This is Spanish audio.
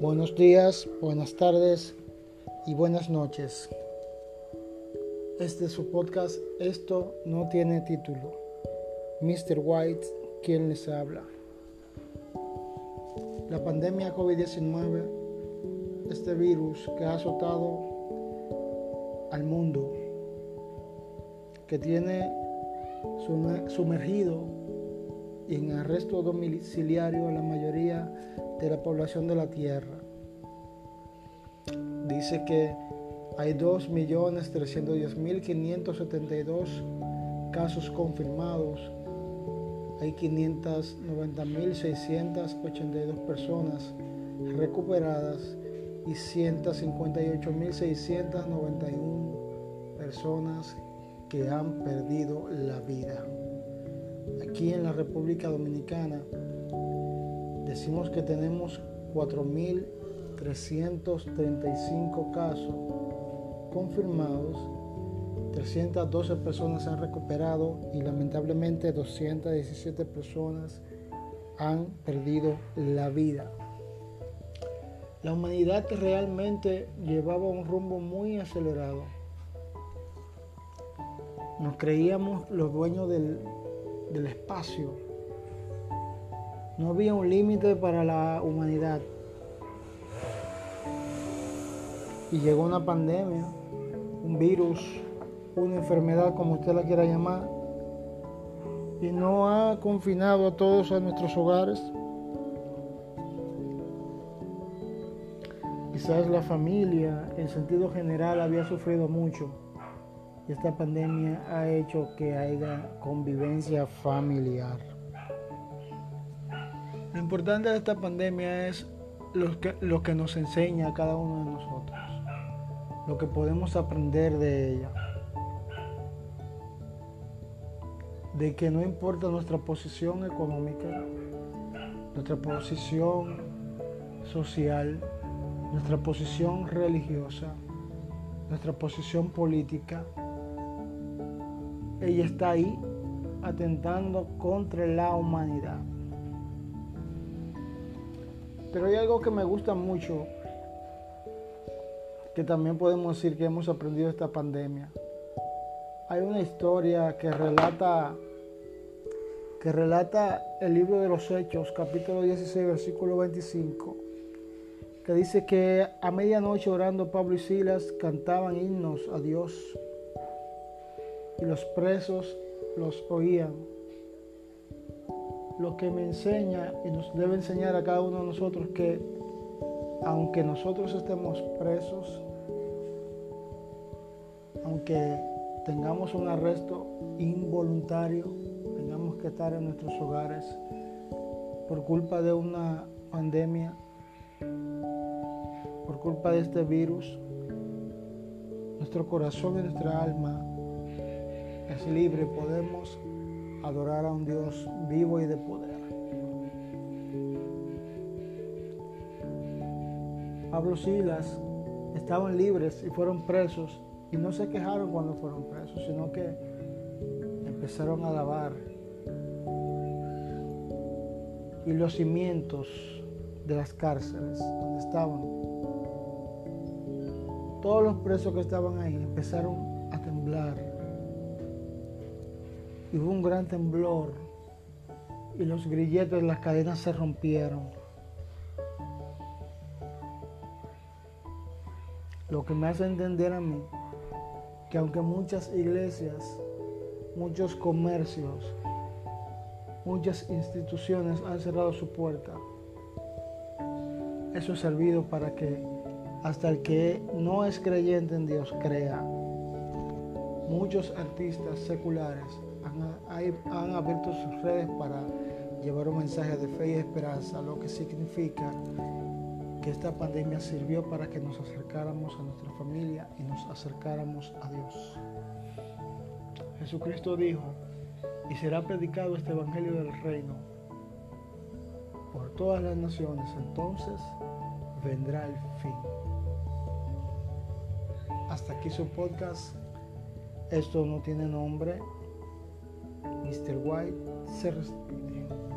Buenos días, buenas tardes y buenas noches. Este es su podcast Esto no tiene título. Mr. White, quien les habla. La pandemia COVID-19, este virus que ha azotado al mundo, que tiene sumergido en arresto domiciliario a la mayoría de la población de la Tierra. Dice que hay 2.310.572 casos confirmados, hay 590.682 personas recuperadas y 158.691 personas que han perdido la vida aquí en la República Dominicana decimos que tenemos 4.335 casos confirmados, 312 personas han recuperado y lamentablemente 217 personas han perdido la vida. La humanidad realmente llevaba un rumbo muy acelerado. Nos creíamos los dueños del, del espacio. No había un límite para la humanidad. Y llegó una pandemia, un virus, una enfermedad, como usted la quiera llamar, y no ha confinado a todos a nuestros hogares. Quizás la familia, en sentido general, había sufrido mucho esta pandemia ha hecho que haya convivencia familiar. Lo importante de esta pandemia es lo que, nos enseña a cada uno de nosotros, lo que podemos aprender de ella. De que no importa nuestra posición económica, nuestra posición social, nuestra posición religiosa, nuestra posición política, ella está ahí atentando contra la humanidad. Pero hay algo que me gusta mucho, que también podemos decir que hemos aprendido esta pandemia. Hay una historia que relata que relata el libro de los Hechos, capítulo 16, versículo 25, que dice que a medianoche orando Pablo y Silas cantaban himnos a Dios y los presos los oían. Lo que me enseña y nos debe enseñar a cada uno de nosotros que aunque nosotros estemos presos, aunque tengamos un arresto involuntario, tengamos que estar en nuestros hogares por culpa de una pandemia, por culpa de este virus, nuestro corazón y nuestra alma es libre, podemos adorar a un Dios vivo y de poder. Pablo Silas estaban libres y fueron presos y no se quejaron cuando fueron presos, sino que empezaron a alabar. Y los cimientos de las cárceles donde estaban, todos los presos que estaban ahí empezaron a temblar y hubo un gran temblor y los grilletes de las cadenas se rompieron. Lo que me hace entender a mí que aunque muchas iglesias, muchos comercios, muchas instituciones han cerrado su puerta, eso ha servido para que hasta el que no es creyente en Dios crea. Muchos artistas seculares han, abierto sus redes para llevar un mensaje de fe y esperanza, lo que significa que esta pandemia sirvió para que nos acercáramos a nuestra familia y nos acercáramos a Dios. Jesucristo dijo, y será predicado este Evangelio del Reino por todas las naciones, entonces vendrá el fin. Hasta aquí su podcast. Esto no tiene nombre, Mr. White se respide.